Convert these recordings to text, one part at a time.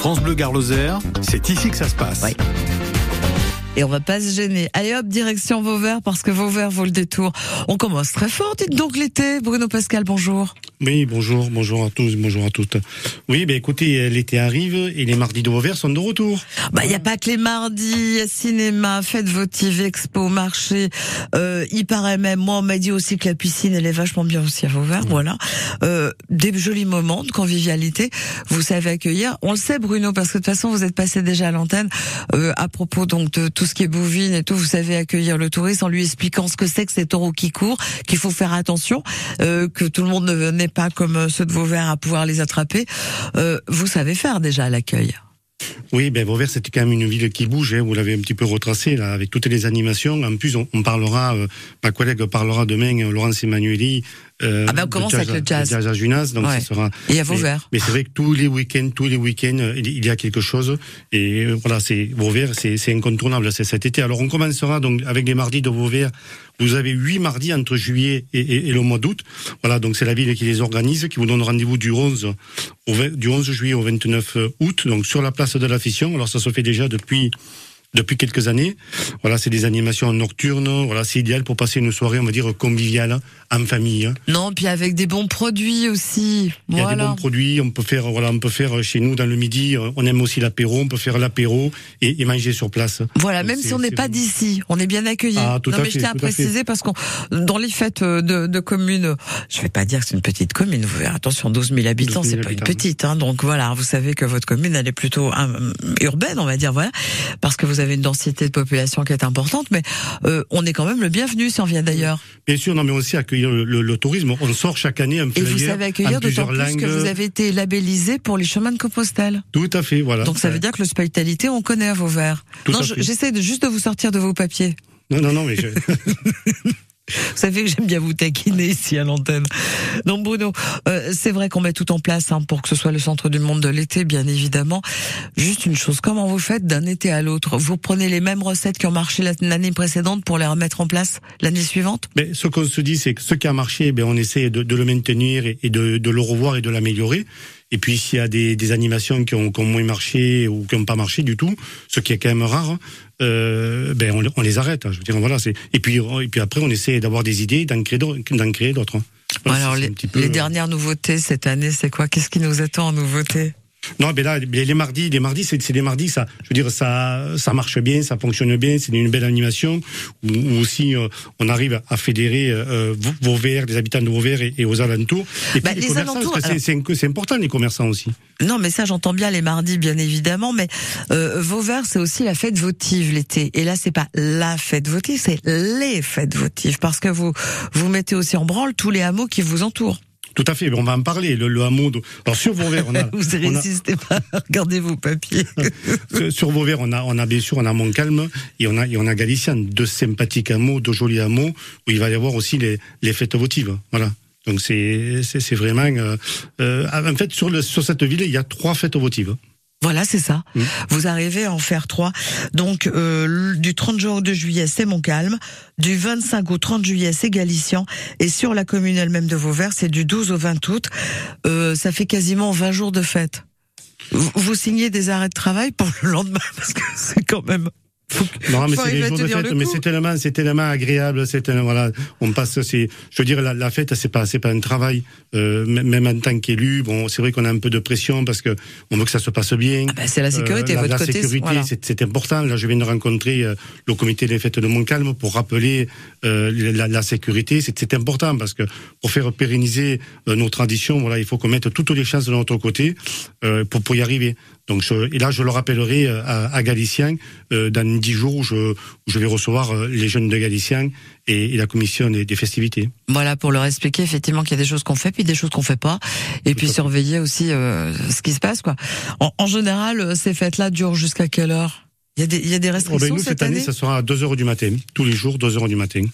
France Bleu Garloser, c'est ici que ça se passe. Et on va pas se gêner. Allez hop, direction Vauvert, parce que Vauvert vaut le détour. On commence très fort, dites donc l'été. Bruno Pascal, bonjour. Oui, bonjour, bonjour à tous, bonjour à toutes. Oui, ben écoutez, l'été arrive et les mardis de Vauvert sont de retour. Bah, il y a pas que les mardis, cinéma, fête votive, expo, marché. Euh, il paraît même, moi on m'a dit aussi que la piscine elle est vachement bien aussi à Vauvert, voilà. Euh, des jolis moments de convivialité. Vous savez accueillir. On le sait Bruno parce que de toute façon vous êtes passé déjà à l'antenne euh, à propos donc de tout ce qui est bovine et tout. Vous savez accueillir le touriste en lui expliquant ce que c'est que ces taureaux qui courent, qu'il faut faire attention, euh, que tout le monde pas comme ceux de Vauvert à pouvoir les attraper. Euh, vous savez faire déjà l'accueil. Oui, ben Vauvert, c'était quand même une ville qui bouge. Hein, vous l'avez un petit peu retracé avec toutes les animations. En plus, on, parlera, euh, ma collègue parlera demain, euh, Laurence Emmanueli. Euh, ah ben on commence avec le jazz. jazz à Junas, donc Ouais. ça sera. Et à Vauvert. Mais, mais c'est vrai que tous les week-ends, tous les week-ends, euh, il y a quelque chose. Et euh, voilà, c'est Vauvert, c'est c'est incontournable, c'est cet été. Alors on commencera donc avec les mardis de Vauvert. Vous avez huit mardis entre juillet et, et- et le mois d'août. Voilà, donc c'est la ville qui les organise, qui vous donne rendez-vous du 11 au 20 du 11 juillet au 29 août, donc sur la place de la Fission. Alors ça se fait déjà depuis depuis quelques années. Voilà, c'est des animations nocturnes. Voilà, c'est idéal pour passer une soirée, on va dire conviviale, en famille. hein. Non, puis avec des bons produits aussi. Il y a des bons produits. On peut faire, voilà, on peut faire chez nous dans le midi. euh, On aime aussi l'apéro. On peut faire l'apéro et, et manger sur place. Voilà, même si on n'est pas vraiment- d'ici, on est bien accueillis. Ah, tout non, mais je fait, tiens à préciser parce qu'on, dans les fêtes euh, de, de communes, je vais pas dire que c'est une petite commune. Vous verrez, attention, 12 000 habitants, 12 000 c'est pas une petite. Hein, donc voilà, vous savez que votre commune, elle est plutôt euh, urbaine, on va dire, voilà, parce que vous avez une densité de population qui est importante. Mais euh, on est quand même le bienvenu si on vient d'ailleurs. Bien sûr, non, mais aussi accueillir le, le- le tourisme. On sort chaque année un Et vous savez accueillir d'autant plus langues. que vous avez été labellisé pour les chemins de Compostelle. Tout à fait, voilà. Donc ça veut dire que l'hospitalité, on connaît à Vauvert. Tout Non, j'essaie juste de vous sortir de vos papiers. Non, non, non, mais je... Vous savez que j'aime bien vous taquiner ici à l'antenne. Donc Bruno, euh, c'est vrai qu'on met tout en place hein, pour que ce soit le centre du monde de l'été, bien évidemment. Juste une chose, comment vous faites d'un été à l'autre? Vous prenez les mêmes recettes qui ont marché la- l'année précédente pour les remettre en place l'année suivante? Mais ce qu'on se dit, c'est que ce qui a marché, ben, on essaie de, de le maintenir et de, de le revoir et de l'améliorer. Et puis, s'il y a des, des animations qui ont, qui ont moins marché ou qui n'ont pas marché du tout, ce qui est quand même rare, euh, ben, on, on les arrête. hein. Je veux dire, voilà, c'est. Et puis, et puis après, on essaie d'avoir des idées, d'en créer d'autres. d'en créer d'autres, hein. Voilà, Alors les, peu, les euh, dernières nouveautés cette année, c'est quoi? Qu'est-ce qui nous attend en nouveauté Non, mais là, les les mardis, les mardis, c'est des mardis, ça, je veux dire, ça, ça marche bien, ça fonctionne bien, c'est une belle animation. Où, où aussi, euh, on arrive à fédérer euh, Vau- Vauvert, les habitants de Vauvert et, et aux alentours. Et Bah, puis les alentours, c'est important les commerçants aussi. Non, mais ça, j'entends bien les mardis, bien évidemment. Mais euh, Vauvert, c'est aussi la fête votive l'été. Et là, c'est pas la fête votive, c'est les fêtes votives, parce que vous vous mettez aussi en branle tous les hameaux qui vous entourent. Tout à fait, on va en parler. Le, le hameau, de... alors sur Vauvert, on a, Vous on a- résistez pas. Regardez vos papiers. sur- Vauvert, on a, on a bien sûr, on a Montcalm et on a, et on a Galician, deux sympathiques hameaux, deux jolis hameaux où il va y avoir aussi les, les fêtes votives. Voilà. Donc c'est, c'est, c'est vraiment, euh, euh, en fait, sur, le, sur cette ville, il y a trois fêtes votives. Voilà, c'est ça. Mm. Vous arrivez à en faire trois. Donc, euh, du 30 juin au 2 juillet, c'est Montcalm. Du 25 au 30 juillet, c'est Galician. Et sur la commune elle-même de Vauvert, c'est du 12 au 20 août. Euh, ça fait quasiment 20 jours de fête. Vous, vous signez des arrêts de travail pour le lendemain, parce que c'est quand même... Non, mais c'est à jours de fête, mais c'est tellement, c'est tellement agréable, c'est voilà, on passe, c'est, je veux dire, la, la fête, c'est pas, c'est pas un travail, euh, même en tant qu'élu, bon, c'est vrai qu'on a un peu de pression parce que on veut que ça se passe bien. Ah bah, c'est la sécurité, Euh, la, votre la côté. sécurité, voilà. c'est, important. Là, je viens de rencontrer euh, le comité des fêtes de Montcalm pour rappeler euh, la, la sécurité. C'est, important parce que pour faire pérenniser euh, nos traditions, voilà, il faut qu'on mette toutes les chances de notre côté euh, pour, pour y arriver. Donc, je, et là, je le rappellerai euh, à, à Galicien euh, dans dix jours où je, où je vais recevoir euh, les jeunes de Galicien et, et la commission des, des festivités. Voilà, pour leur expliquer effectivement qu'il y a des choses qu'on fait, puis des choses qu'on fait pas, et puis surveiller aussi euh, ce qui se passe, quoi. En, en général, ces fêtes-là durent jusqu'à quelle heure? Il y a des, il y a des Oh, restrictions ben, nous, cette, cette année, ça sera à 2 heures du matin, tous les jours, 2 heures du matin.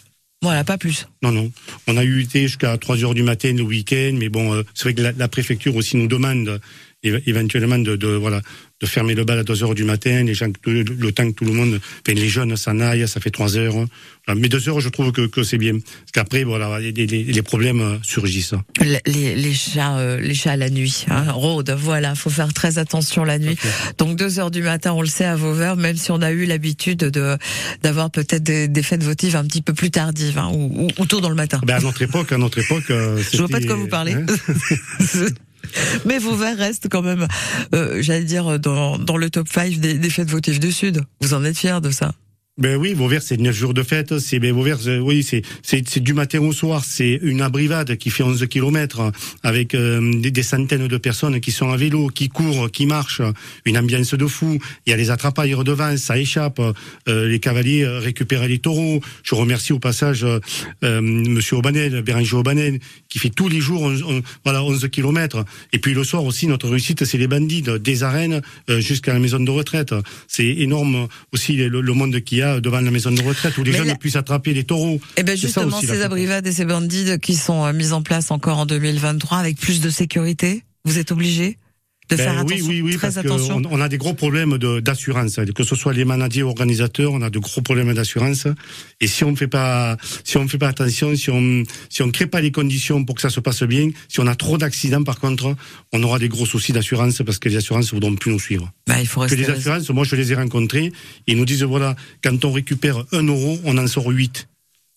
Voilà, pas plus. Non, non. On a eu été jusqu'à 3 heures du matin le week-end, mais bon, euh, c'est vrai que la, la préfecture aussi nous demande, éventuellement de, de, voilà de fermer le bal à 2 heures du matin, les gens, le, le temps que tout le monde, enfin, les jeunes s'en aillent, ça fait 3 heures. Hein. Mais 2 heures, je trouve que, que c'est bien. Parce qu'après, voilà, les, les, les, problèmes euh, surgissent. Les, les, chats, euh, les chats la nuit, hein, Rôde, voilà, faut faire très attention la nuit. Donc 2 heures du matin, on le sait à Vauvert, même si on a eu l'habitude de d'avoir peut-être des, des, fêtes votives un petit peu plus tardives, hein, ou, ou, tôt dans le matin. Ben à notre époque, à notre époque, euh, je vois pas de quoi vous parlez. Hein Mais Vauvert reste quand même, euh, j'allais dire, dans, dans le top 5 des, des fêtes votives du Sud. Vous en êtes fiers de ça? Ben oui, Vauvert, c'est neuf jours de fête. C'est ben Vauvert, oui, c'est c'est du matin au soir. C'est une abrivade qui fait 11 kilomètres avec euh, des, centaines de personnes qui sont à vélo, qui courent, qui marchent. Une ambiance de fou. Il y a les attrapailles devant, ça échappe. Euh, les cavaliers récupèrent les taureaux. Je remercie au passage euh, Monsieur Aubanel, Béranger Aubanel, qui fait tous les jours, voilà, 11 kilomètres. Et puis le soir aussi, notre réussite, c'est les bandits des arènes jusqu'à la maison de retraite. C'est énorme aussi le, le monde qu'il y a devant la maison de retraite où les jeunes puissent attraper les taureaux. Et eh ben justement, ces abrivades et ces bandits qui sont euh, mis en place encore en 2023 avec plus de sécurité, vous êtes obligés de faire ben attention, oui, oui, oui, très parce attention. On, a des gros problèmes d'assurance, que ce soit les manadiers organisateurs, on a de gros problèmes d'assurance. Et si on ne fait pas, si on fait pas attention, si on, si on crée pas les conditions pour que ça se passe bien, si on a trop d'accidents, par contre, on aura des gros soucis d'assurance parce que les assurances voudront plus nous suivre. Bah, il faut que les assurances, moi je les ai rencontrés, ils nous disent voilà, quand on récupère un euro, on en sort huit.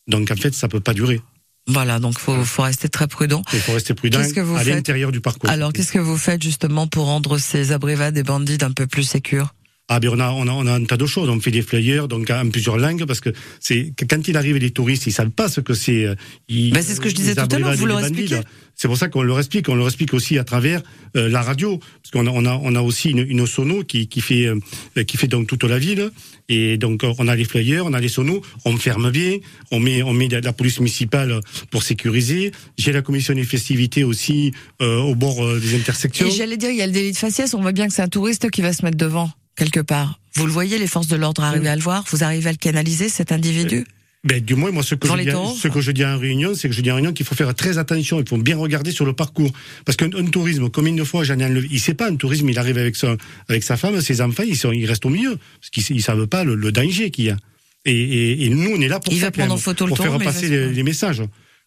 Donc en fait, ça peut pas durer. Voilà, donc faut faut rester très prudent. Il faut rester prudent que vous à l'intérieur du parcours. Alors, qu'est-ce que vous faites justement pour rendre ces abrivades et bandits un peu plus sécures ah ben on a, on a on a un tas de choses. On fait des flyers donc en plusieurs langues parce que c'est quand il arrive les touristes, ils savent pas ce que c'est. Euh, ben c'est ce que je disais tout à l'heure. Vous leur expliquez. C'est pour ça qu'on leur explique. On leur explique aussi à travers euh, la radio parce qu'on a on a on a aussi une, une sono qui qui fait euh, qui fait donc toute la ville et donc on a les flyers, on a les sonos, on ferme bien, on met on met la police municipale pour sécuriser. J'ai la commission des festivités aussi au bord des intersections. Et j'allais dire il y a le délit de faciès. On voit bien que c'est un touriste qui va se mettre devant quelque part. Vous le voyez, les forces de l'ordre arrivent à le voir. Vous arrivez à le canaliser, cet individu? Ben, du moins, moi, ce que, je dis, ce que je dis en réunion, c'est que je dis en réunion qu'il faut faire très attention. Il faut bien regarder sur le parcours. Parce qu'un tourisme, combien de fois j'en ai enlevé, il sait pas un tourisme, il arrive avec sa, avec sa femme, ses enfants, ils, sont, ils restent au milieu. Parce qu'ils ne savent pas le, danger qu'il y a. Et, et, nous, on est là pour, il va prendre photo pour faire passer les, messages.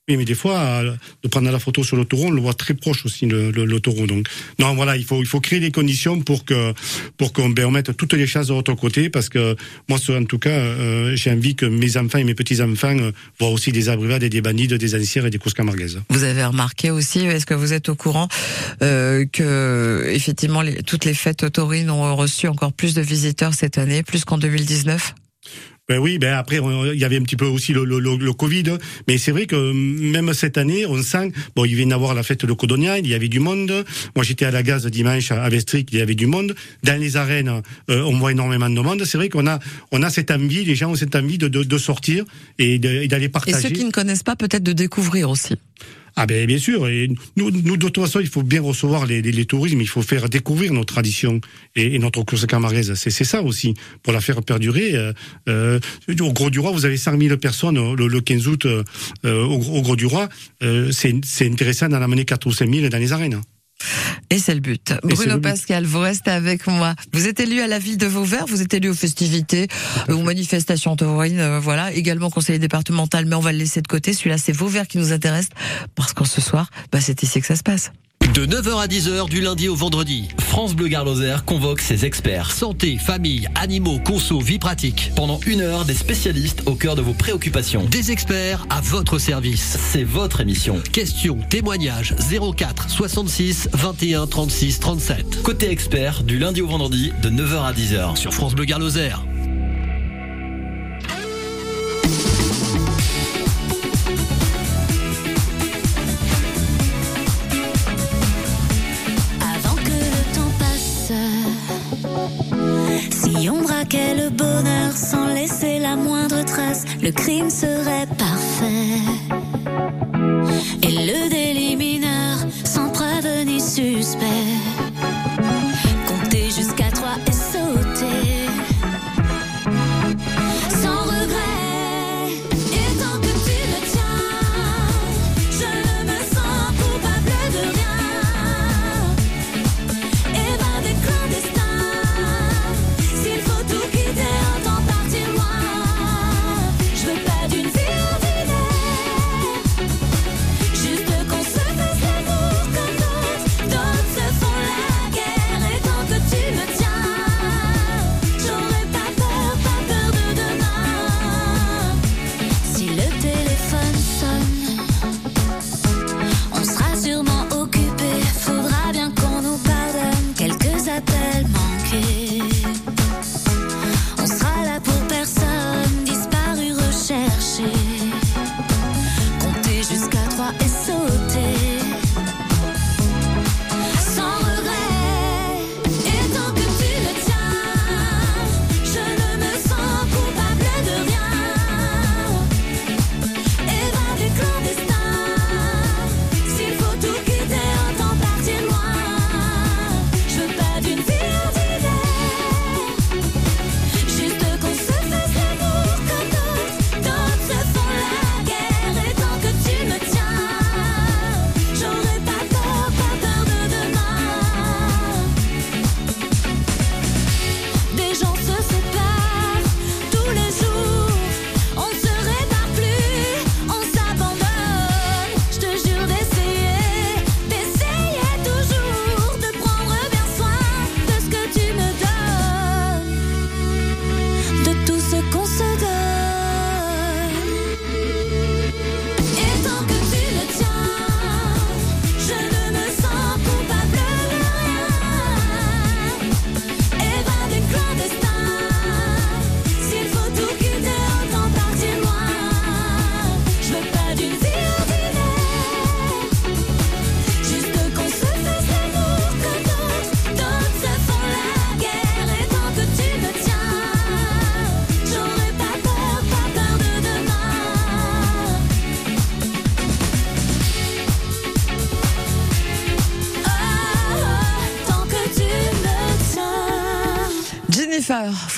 Oui, mais des fois, de prendre la photo sur l'autoroute, on le voit très proche aussi l'autoroute. Donc, non, voilà, il faut il faut créer les conditions pour que pour qu'on ben, mette toutes les chances de l'autre côté, parce que moi, en tout cas, euh, j'ai envie que mes enfants et mes petits enfants euh, voient aussi des abrivades et des bandits, des anciens et des courses. Vous avez remarqué aussi, est-ce que vous êtes au courant euh, que effectivement les, toutes les fêtes taurines ont reçu encore plus de visiteurs cette année, plus qu'en 2019 ben oui, ben après il y avait un petit peu aussi le, le, le Covid, mais c'est vrai que même cette année, on sent bon, il vient d'avoir la fête de Codonia, il y avait du monde. Moi, j'étais à la gaz dimanche à Vestric, il y avait du monde. Dans les arènes, euh, on voit énormément de monde. C'est vrai qu'on a on a cette envie, les gens ont cette envie de de, de sortir et d'aller partager. Et ceux qui ne connaissent pas, peut-être de découvrir aussi. Ah ben bien sûr. Et nous, nous de toute façon, il faut bien recevoir les, les, les tourismes. Il faut faire découvrir nos traditions et, notre course camargaise. C'est ça aussi pour la faire perdurer. Euh, euh, au Gros du Roi, vous avez 100 000 personnes le, le 15 août euh, au, Gros du Roi. Euh, c'est intéressant d'en amener 4 ou 5 000 dans les arènes. Et c'est le but. Bruno Pascal, vous restez avec moi. Vous êtes élu à la ville de Vauvert, vous êtes élu aux festivités, aux manifestations taurines, euh, voilà, également conseiller départemental, mais on va le laisser de côté. Celui-là, c'est Vauvert qui nous intéresse, parce qu'en ce soir, bah, c'est ici que ça se passe. De 9h à 10h du lundi au vendredi, France Bleu Garloser convoque ses experts santé, famille, animaux, conso, vie pratique. Pendant une heure, des spécialistes au cœur de vos préoccupations. Des experts à votre service. C'est votre émission. Questions, témoignages 04 66 21 36 37. Côté expert du lundi au vendredi de 9h à 10h sur France Bleu Garloser. Quel bonheur sans laisser la moindre trace, le crime serait parfait. Et le délit mineur sans preuve ni suspect.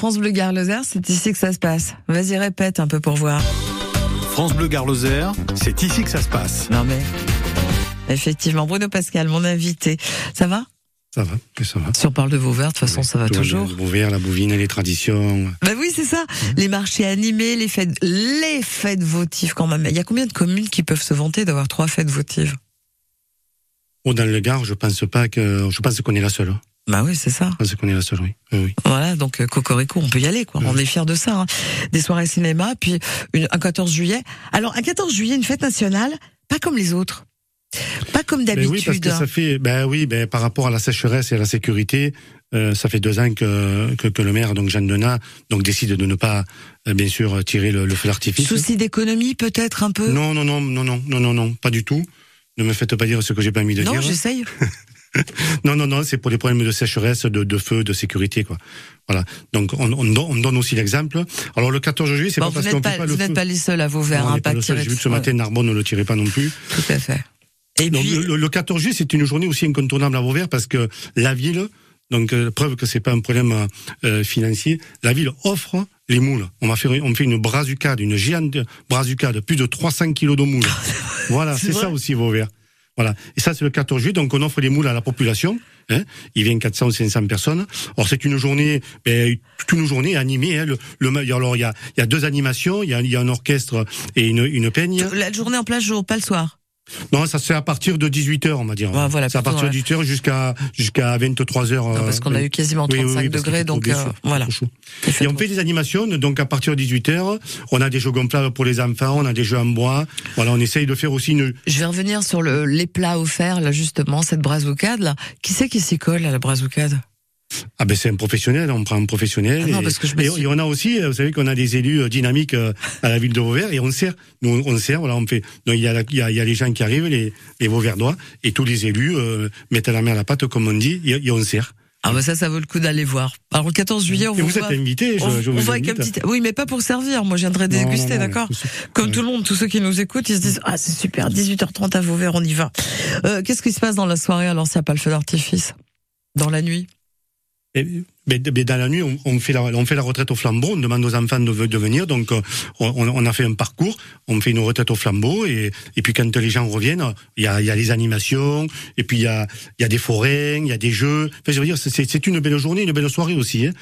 France Bleu Gare Lozère, c'est ici que ça se passe. Vas-y, répète un peu pour voir. France Bleu Gare Lozère, c'est ici que ça se passe. Non mais, effectivement, Bruno Pascal, mon invité. Ça va? Ça va, oui, ça va. Si on parle de Vauvert, de toute façon, ça va toujours. Le Vauvert, la bouvine, les traditions. Bah oui, c'est ça. Les marchés animés, les fêtes, les fêtes votives quand même. Il y a combien de communes qui peuvent se vanter d'avoir trois fêtes votives? Oh, dans le Gard, je pense pas que, je pense qu'on est la seule. Bah oui, c'est ça. Je pense qu'on est la seule, oui. Voilà, donc euh, Cocorico, on peut y aller, quoi. On est fiers de ça. hein. Des soirées cinéma, puis une, un 14 juillet. Alors, un 14 juillet, une fête nationale, pas comme les autres. Pas comme Ben oui, parce d'habitude. que ça fait, ben oui, ben par rapport à la sécheresse et à la sécurité, euh, ça fait deux ans que, que, que le maire, donc Jeanne Denat, donc décide de ne pas, euh, bien sûr, tirer le, le feu d'artifice. Souci d'économie, peut-être un peu? Non, non, non, non, non, non, non, non, pas du tout. Ne me faites pas dire ce que j'ai pas envie de Non, dire. j'essaye. Non, non, non, c'est pour les problèmes de sécheresse, de, de feu, de sécurité, quoi. Voilà. Donc, on, on, don- on donne aussi l'exemple. Alors, le 14 juillet, c'est Bon, pas vous parce qu'on pas, vous n'êtes pas les seuls à on hein, est pas J'ai vu que ce matin, Narbonne ne le tirait pas non plus. Tout à fait. Et Donc, puis, le, le 14 juillet, c'est une journée aussi incontournable à Vauvert parce que la ville, donc euh, preuve que c'est pas un problème euh, financier, la ville offre les moules. On faire, fait une brazucade, une géante brazucade, plus de 300 kilos de moules. voilà, C'est ça aussi Vauvert. Voilà. Et ça, c'est le 14 juillet, donc on offre les moules à la population. Hein. Il vient 400 ou 500 personnes. Alors c'est une journée, ben, toute une journée animée. Hein. Le, le- alors il y a, y a deux animations, il y a, y a un orchestre et une, une peigne. la journée en place jour, pas le soir. Non, ça c'est à partir de 18h, on va dire. Voilà, c'est à partir de 18h jusqu'à jusqu'à 23h. Non, parce qu'on a eu quasiment 35 degrés, donc euh, voilà. Et on fait des animations, donc à partir de 18h, on a des jeux gonflables pour les enfants, on a des jeux en bois. Voilà, on essaye de faire aussi une. Je vais revenir sur le, les plats offerts, là, justement, cette brazucade, là. Qui c'est qui s'y colle à la brazucade Ah ben c'est un professionnel, on prend un professionnel. Ah non, et, parce que je et- suis- et on a aussi, euh, vous savez qu'on a des élus euh, dynamiques euh, à la ville de Vauvert et on sert, nous on sert, voilà, on fait. Donc il y a, la- il y a, il y a les gens qui arrivent, les, les Vauverdois, et tous les élus euh, mettent la main à la pâte, comme on dit, et, et on sert. Ah bah ça, ça vaut le coup d'aller voir. Alors le 14 juillet, on Et vous vous êtes invités, je, on, je on vous voit avec un invite. petit. Oui, mais pas pour servir. Moi, je viendrai déguster, d'accord Comme ouais. tout le monde, tous ceux qui nous écoutent, ils se disent ah c'est super, 18h30 à Vauvert, on y va. Euh, Qu'est-ce qui se passe dans la soirée alors s'il n'y a pas le feu d'artifice? Dans la nuit? Mais, dans la nuit, on, fait la, on fait la retraite au flambeau, on demande aux enfants de, venir, donc euh, on, a fait un parcours, on fait une retraite au flambeau, et, et puis quand les gens reviennent, il y a, y a les animations, et puis il y a, y a des forains, il y a des jeux. Enfin, je veux dire, c'est une belle journée, une belle soirée aussi, hein,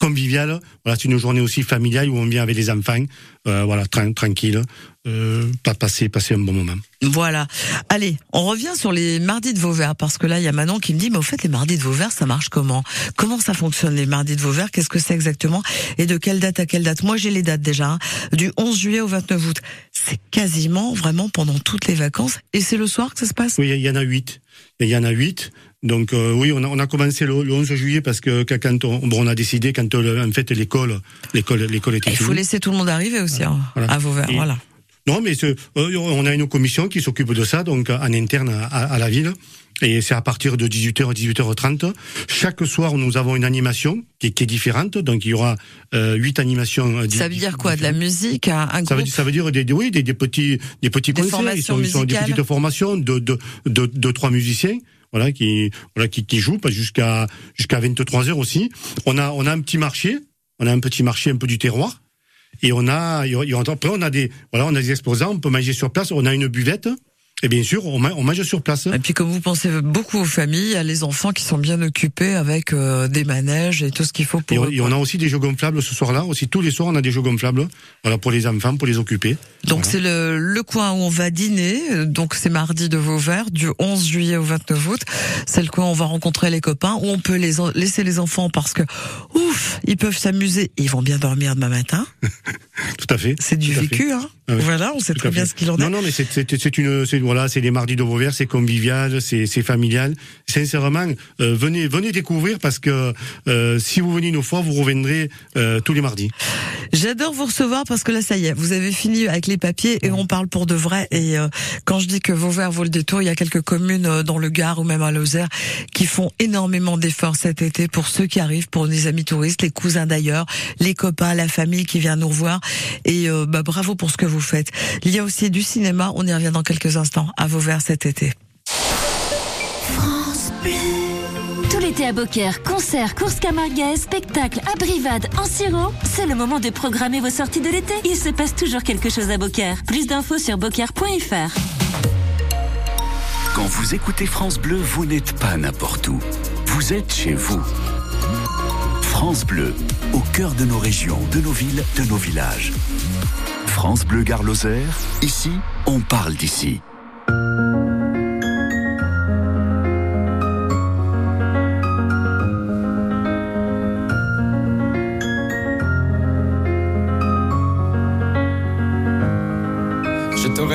conviviale. Voilà, c'est une journée aussi familiale où on vient avec les enfants, euh, voilà, tran- tranquille, euh, pas passer, passer un bon moment. Voilà. Allez, on revient sur les mardis de Vauvert parce que là, il y a Manon qui me dit, mais au fait, les mardis de Vauvert, ça marche comment? Comment ça fonctionne les mardis de Vauvert? Qu'est-ce que c'est exactement? Et de quelle date à quelle date? Moi, j'ai les dates déjà. hein. Du 11 juillet au 29 août. C'est quasiment vraiment pendant toutes les vacances et c'est le soir que ça se passe? Oui, il y en a huit. Il y en a huit. Donc euh, oui, on a, on a commencé le, le 11 juillet parce que que quand on, bon, on a décidé quand euh, en fait l'école l'école l'école était Il faut laisser tout le monde arriver aussi hein, Voilà. à Vauvert. Et- Voilà. Non, mais euh, on a une commission qui s'occupe de ça, donc en interne à, à la ville. Et c'est à partir de 18h à 18h30. Chaque soir, nous avons une animation qui, est- qui est différente. Donc il y aura euh, huit animations. euh, Ça veut dire quoi De la musique Un, un ça veut, ça veut dire des, des- oui, des, des petits, des petits Des concerts. Ils sont, ils sont des petites formations de, de, de, de trois musiciens. Voilà, qui, voilà, qui, qui jouent pas jusqu'à, jusqu'à 23 heures aussi. On a, on a un petit marché. On a un petit marché un peu du terroir. Et on a, après on a des, voilà, on a des exposants. On peut manger sur place. On a une buvette. Et bien sûr, on, ma- on mange sur place. Et puis comme vous pensez beaucoup aux familles, a les enfants qui sont bien occupés avec euh, des manèges et tout ce qu'il faut Et pour on, eux, et on a aussi des jeux gonflables ce soir-là. Aussi, tous les soirs, on a des jeux gonflables. Voilà, pour les enfants, pour les occuper. Donc Voilà. c'est le, le coin où on va dîner. Donc c'est mardi de Vauvert, du 11 juillet au 29 août. C'est le coin où on va rencontrer les copains, où on peut les laisser les enfants parce que ouf, ils peuvent s'amuser. Ils vont bien dormir demain matin. Tout à fait. C'est du à vécu, hein. Ah. Voilà, on sait très bien ce qu'il en est. Non, non, mais c'est une c'est voilà, c'est les mardis de Vauvert, c'est convivial, c'est c'est familial. Sincèrement, euh, venez venez découvrir parce que euh, si vous venez une fois, vous reviendrez euh, tous les mardis. J'adore vous recevoir parce que là, ça y est, vous avez fini avec les papiers et on parle pour de vrai. Et euh, quand je dis que Vauvert vaut le détour, il y a quelques communes euh, dans le Gard ou même à Lozère qui font énormément d'efforts cet été pour ceux qui arrivent, pour les amis touristes, les cousins d'ailleurs, les copains, la famille qui vient nous revoir. Et euh, bah, bravo pour ce que vous faites. Il y a aussi du cinéma, on y revient dans quelques instants, à Vauvert cet été. France Bleu. Les l'été à Beaucaire, concerts, courses camarguaises, spectacles, abrivades, en sirop, c'est le moment de programmer vos sorties de l'été. Il se passe toujours quelque chose à Beaucaire. Plus d'infos sur beaucaire.fr. Quand vous écoutez France Bleu, vous n'êtes pas n'importe où. Vous êtes chez vous. France Bleu, au cœur de nos régions, de nos villes, de nos villages. France Bleu Gare ici, on parle d'ici.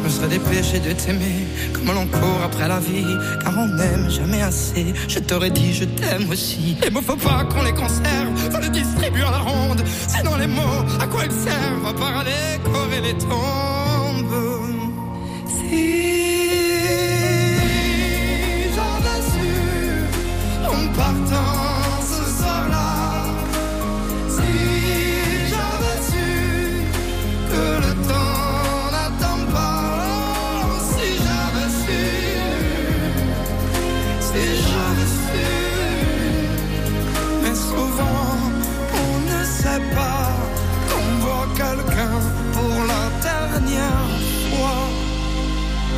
Je me serais dépêché de t'aimer comme l'on court après la vie, car on n'aime jamais assez. Je t'aurais dit je t'aime aussi. Les mots faut pas qu'on les conserve, faut les distribuer à la ronde. Sinon les mots, à quoi ils servent À part à décorer les tombes. Si j'avais su en partant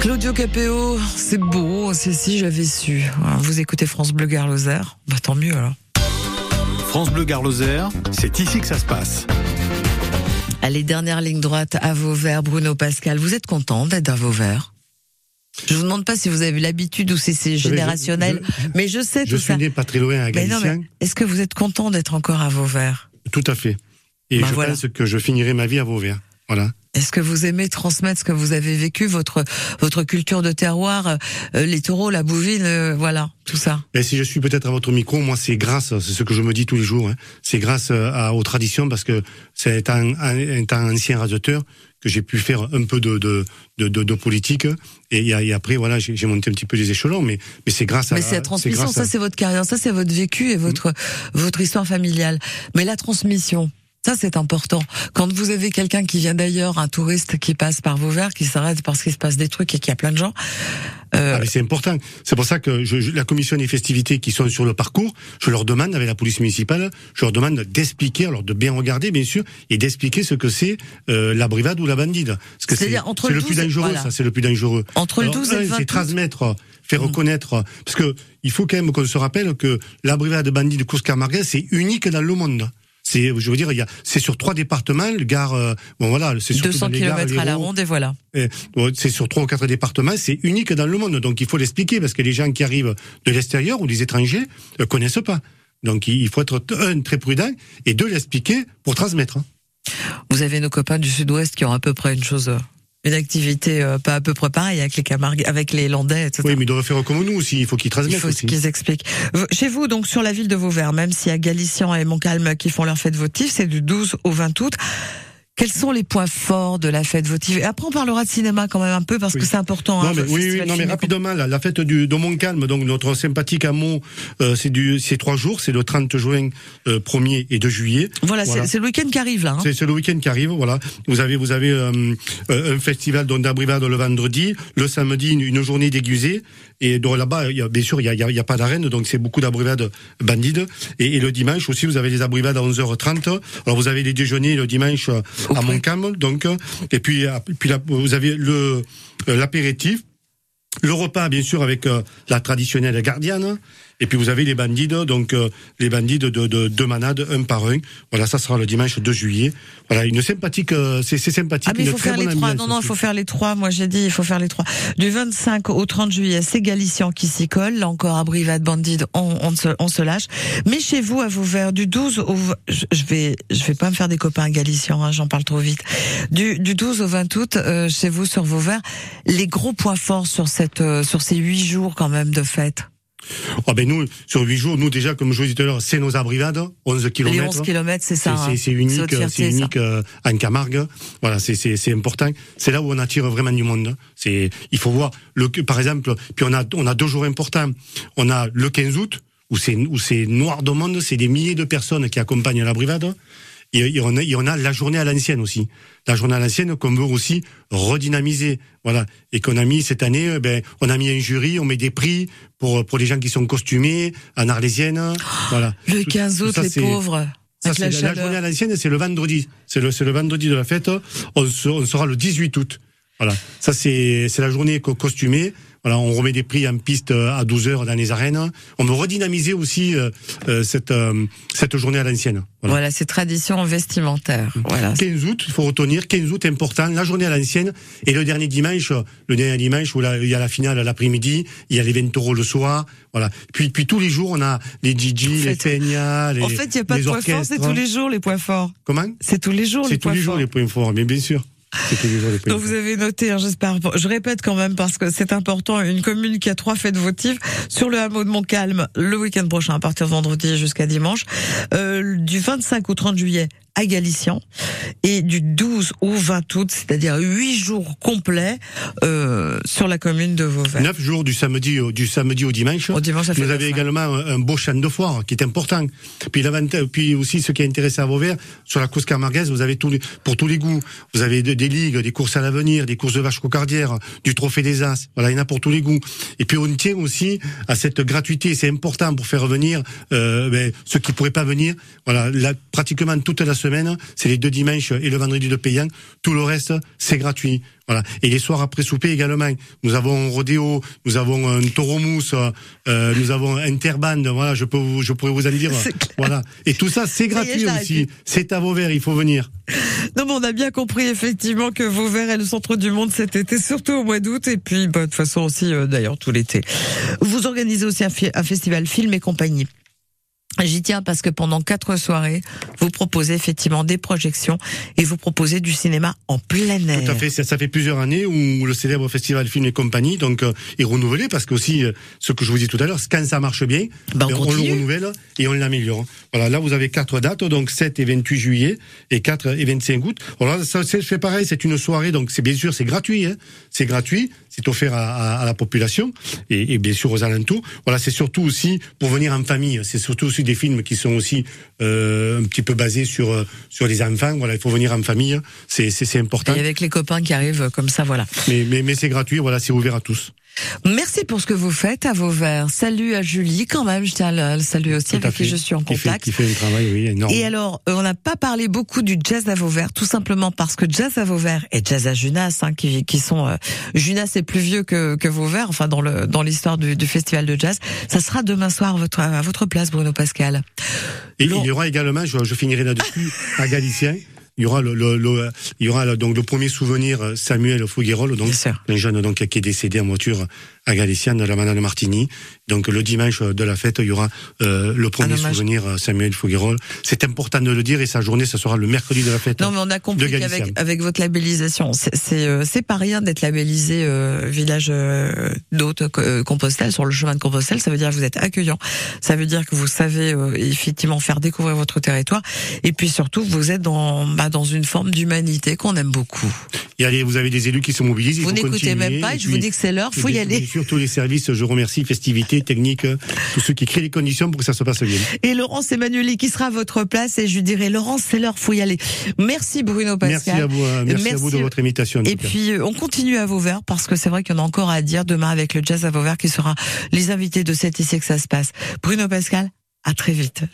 Claudio Capéo, c'est beau, c'est si j'avais su. Vous écoutez France Bleu Gare Lozère Bah tant mieux alors. France Bleu Gare Lozère, c'est ici que ça se passe. Allez, dernière ligne droite à Vauvert, Bruno Pascal. Vous êtes content d'être à Vauvert? Je vous demande pas si vous avez l'habitude ou si c'est générationnel, je- mais je sais Je tout suis ça. né pas très loin à Mais non, Galicien. mais est-ce que vous êtes content d'être encore à Vauvert? Tout à fait. Et Bah je voilà. pense que je finirai ma vie à Vauvert. Voilà. Est-ce que vous aimez transmettre ce que vous avez vécu, votre votre culture de terroir, euh, les taureaux, la bouvine, euh, voilà, tout ça? Et si je suis peut-être à votre micro, moi c'est grâce, c'est ce que je me dis tous les jours, hein, c'est grâce euh, à, aux traditions parce que c'est étant, un- étant ancien raseteur que j'ai pu faire un peu de de, de, de, politique. Et, et après voilà j'ai j'ai monté un petit peu les échelons mais mais c'est grâce à Mais c'est la transmission, ça à- c'est votre carrière, ça c'est votre vécu et votre votre histoire familiale. Mais la transmission, ça c'est important. Quand vous avez quelqu'un qui vient d'ailleurs, un touriste qui passe par Vauvert, qui s'arrête parce qu'il se passe des trucs et qu'il y a plein de gens. euh, Ah, c'est important. C'est pour ça que je, je- la commission des festivités qui sont sur le parcours, je leur demande avec la police municipale, je leur demande d'expliquer, alors de bien regarder bien sûr, et d'expliquer ce que c'est euh, la brigade ou la bandide. Parce que c'est le plus 12 dangereux, voilà. ça c'est le plus dangereux. Entre le Alors, 12 et le un, 20 C'est transmettre, faire reconnaître, parce que il faut quand même qu'on se rappelle que la brigade bandit de Couscar-Marguerite, c'est unique dans le monde. C'est, je veux dire, il y a, c'est sur trois départements, le gare, euh, bon voilà, c'est surtout 200 dans les gares, km à la ronde et voilà. bon, c'est sur trois ou quatre départements, c'est unique dans le monde. Donc il faut l'expliquer parce que les gens qui arrivent de l'extérieur ou des étrangers ne connaissent pas. Donc il il faut être un très prudent et deux l'expliquer pour transmettre. hein. Vous avez nos copains du Sud-Ouest qui ont à peu près une chose euh, Une activité euh, pas à peu près pareille avec les Camarguais, avec les Landais, etc. Oui, mais ils doivent faire comme nous aussi. Il faut qu'ils Il transmettent faut aussi. qu'ils expliquent. Chez vous, donc sur la ville de Vauvert, même s'il y a Galician et Montcalm qui font leur fête votive, c'est du 12 au 20 août. Quels sont les points forts de la fête votive? Et après, on parlera de cinéma quand même un peu parce Oui. que c'est important. Non, hein, mais, le oui, oui, non, mais rapidement, la, la fête du, de Montcalm, donc notre sympathique amont, euh, c'est du, c'est trois jours, c'est le 30 juin, euh, 1er et 2 juillet. Voilà, Voilà. c'est le week-end qui arrive là. hein. C'est le week-end qui arrive, voilà. Vous avez, vous avez euh, euh, un festival d'Abrivade le vendredi, le samedi une, une journée déguisée, et donc là-bas, bien sûr, il y a, y a- y a pas d'arène, donc c'est beaucoup d'abrivades bandides. Et, et le dimanche aussi, vous avez les abrivades à 11h30. Alors vous avez les déjeuners le dimanche à Montcalm, donc, et puis, euh, puis là, vous avez le euh, l'apéritif. Le repas, bien sûr, avec euh, la traditionnelle gardienne. Et puis vous avez les bandides, donc euh, les bandides de, de, de manade, un par un. Voilà, ça sera le dimanche 2 juillet. Voilà, une sympathique, euh, c'est sympathique. Ah mais il faut faire les trois. Non non, il faut faire les trois. Moi j'ai dit il faut faire les trois. Du 25 au 30 juillet, c'est Galician qui s'y colle. Là encore à Brivade Bandide, on, on, se, on se lâche. Mais chez vous à Vauvert, du 12 au je vais je vais pas me faire des copains Galicians, hein, j'en parle trop vite. Du, du 12 au 20 août, euh, chez vous sur Vauvert, les gros points forts sur cette euh, sur ces huit jours quand même de fête. Ah ben nous, sur 8 jours, nous déjà, comme je vous disais tout à l'heure, c'est nos abrivades, 11 Les kilomètres. 11 kilomètres, c'est ça. hein. c'est- c'est unique, c'est unique euh, en Camargue. Voilà, c'est c'est c'est important. C'est là où on attire vraiment du monde. C'est il faut voir le par exemple. Puis on a on a deux jours importants. On a le 15 août où c'est où c'est noir de monde. C'est des milliers de personnes qui accompagnent la brigade. Et, et on a, et on a la journée à l'ancienne aussi. La journée à l'ancienne qu'on veut aussi redynamiser. Voilà. Et qu'on a mis cette année, euh, ben, on a mis un jury, on met des prix pour, pour les gens qui sont costumés, en arlésienne. Voilà. Le Tout- 15 tout août, ça, les c'est- pauvres. ça, la la, journée à l'ancienne, c'est le vendredi. C'est le, c'est le vendredi de la fête. On, se- on sera le 18 août. Voilà. Ça, c'est, c'est la journée co- costumée. Voilà, on remet des prix en piste euh, à 12 heures dans les arènes. On veut redynamiser aussi euh, euh, cette, euh, cette journée à l'ancienne. Voilà. Voilà, c'est tradition vestimentaire. Voilà. 15 août, il faut retenir, 15 août important, la journée à l'ancienne, et le dernier dimanche, le dernier dimanche où là, il y a la finale l'après-midi, il y a les 20 euros le soir, voilà. Puis, puis tous les jours, on a les DJ, les fait- Peña, les En fait, il n'y a pas de points forts, c'est tous les jours les points forts. Comment? C'est tous les jours les C'est tous points les jours forts. les points forts, mais bien sûr. Donc vous avez noté, hein, j'espère. Je répète quand même parce que c'est important. Une commune qui a trois fêtes votives sur le hameau de Montcalm le week-end prochain, à partir de vendredi jusqu'à dimanche, euh, du 25 au 30 juillet à Galician et du 12 au 20 août, c'est-à-dire huit jours complets euh, sur la commune de Vauvert. Neuf jours du samedi au, du samedi au dimanche. Au dimanche, ça fait Vous avez également un, un beau champ de foire qui est important. Puis l'avantage, puis aussi ce qui est intéressant à Vauvert, sur la course camarguaise, vous avez pour tous les goûts. Vous avez de- des ligues, des courses à l'avenir, des courses de vaches cocardières, du trophée des As. Voilà, il y en a pour tous les goûts. Et puis on tient aussi à cette gratuité. C'est important pour faire venir euh, ben, ceux qui pourraient pas venir. Pratiquement toute la semaine, c'est les deux dimanches et le vendredi de payant. Tout le reste, c'est gratuit. Voilà. Et les soirs après souper également. Nous avons un rodéo, nous avons un taureau mousse, euh, nous avons un interband. Voilà, je peux, vous- je pourrais vous en dire. Voilà. Et tout ça, c'est est, gratuit aussi. C'est à Vauvert, il faut venir. Non, mais on a bien compris effectivement que Vauvert est le centre du monde cet été, surtout au mois d'août, et puis bah, de toute façon aussi euh, d'ailleurs tout l'été. Vous organisez aussi un festival film et compagnie. J'y tiens parce que pendant quatre soirées, vous proposez effectivement des projections et vous proposez du cinéma en plein air. Tout à fait. Ça, ça fait plusieurs années où le célèbre festival Film et Compagnie donc euh, est renouvelé parce que aussi euh, ce que je vous dis tout à l'heure, quand ça marche bien, Ben, on euh, on, le renouvelle et on l'améliore. Voilà, là vous avez quatre dates, donc 7 et 28 juillet et 4 et 25 août. Voilà, ça c'est fait pareil, c'est une soirée, donc c'est bien sûr c'est gratuit, hein. c'est gratuit, c'est offert à, à- à la population et, et bien sûr aux alentours. Voilà, c'est surtout aussi pour venir en famille. C'est surtout aussi des films qui sont aussi euh, un petit peu basés sur euh, sur les enfants. Voilà, il faut venir en famille, c'est important. Et avec les copains qui arrivent comme ça, voilà. Mais, mais, mais c'est gratuit, voilà, c'est ouvert à tous. Merci pour ce que vous faites à Vauvert. Salut à Julie quand même, je tiens à le saluer aussi, avec qui je suis en Qui fait, contact. qui fait un travail, oui, énorme. Et alors, euh, on n'a pas parlé beaucoup du jazz à Vauvert, tout simplement parce que jazz à Vauvert et jazz à Junas, hein, qui, qui sont euh, Junas est plus vieux que, que Vauvert, enfin dans le dans l'histoire du, du festival de jazz. Ça sera demain soir à votre à votre place, Bruno Pascal. Et il y aura également, je, je finirai là-dessus, à Galicien, il y aura le, le, le- il y aura le- donc le premier souvenir euh, Samuel Fouguerol, donc un jeune donc qui est décédé en voiture à Galiciane, de la Manade Martini. Donc le dimanche de la fête, il y aura euh, le premier souvenir euh, Samuel Fouguerol. C'est important de le dire et sa journée, ce sera le mercredi de la fête. Non, mais on a compris qu'avec avec votre labellisation, c'est euh, pas rien d'être labellisé euh, village d'hôte Compostelle sur le chemin de Compostelle. Ça veut dire que vous êtes accueillant. Ça veut dire que vous savez effectivement faire découvrir votre territoire. Et puis surtout, vous êtes dans bah, dans une forme d'humanité qu'on aime beaucoup. Et allez, vous avez des élus qui se mobilisent. il vous n'écoutez même pas. Et Je vous dis que c'est l'heure. Faut y aller. Tous les services, je remercie, festivités, techniques, tous ceux qui créent les conditions pour que ça se passe bien. Et Laurence Emmanueli qui sera à votre place. Et je lui dirai, Laurence, c'est l'heure. Faut y aller. Merci Bruno Pascal. Merci à vous, euh, merci, à vous de votre invitation. Et puis euh, on continue à Vauvert parce que c'est vrai qu'il y en a encore à dire demain avec le jazz à Vauvert qui sera les invités de cet ici que ça se passe. Bruno Pascal, à très vite.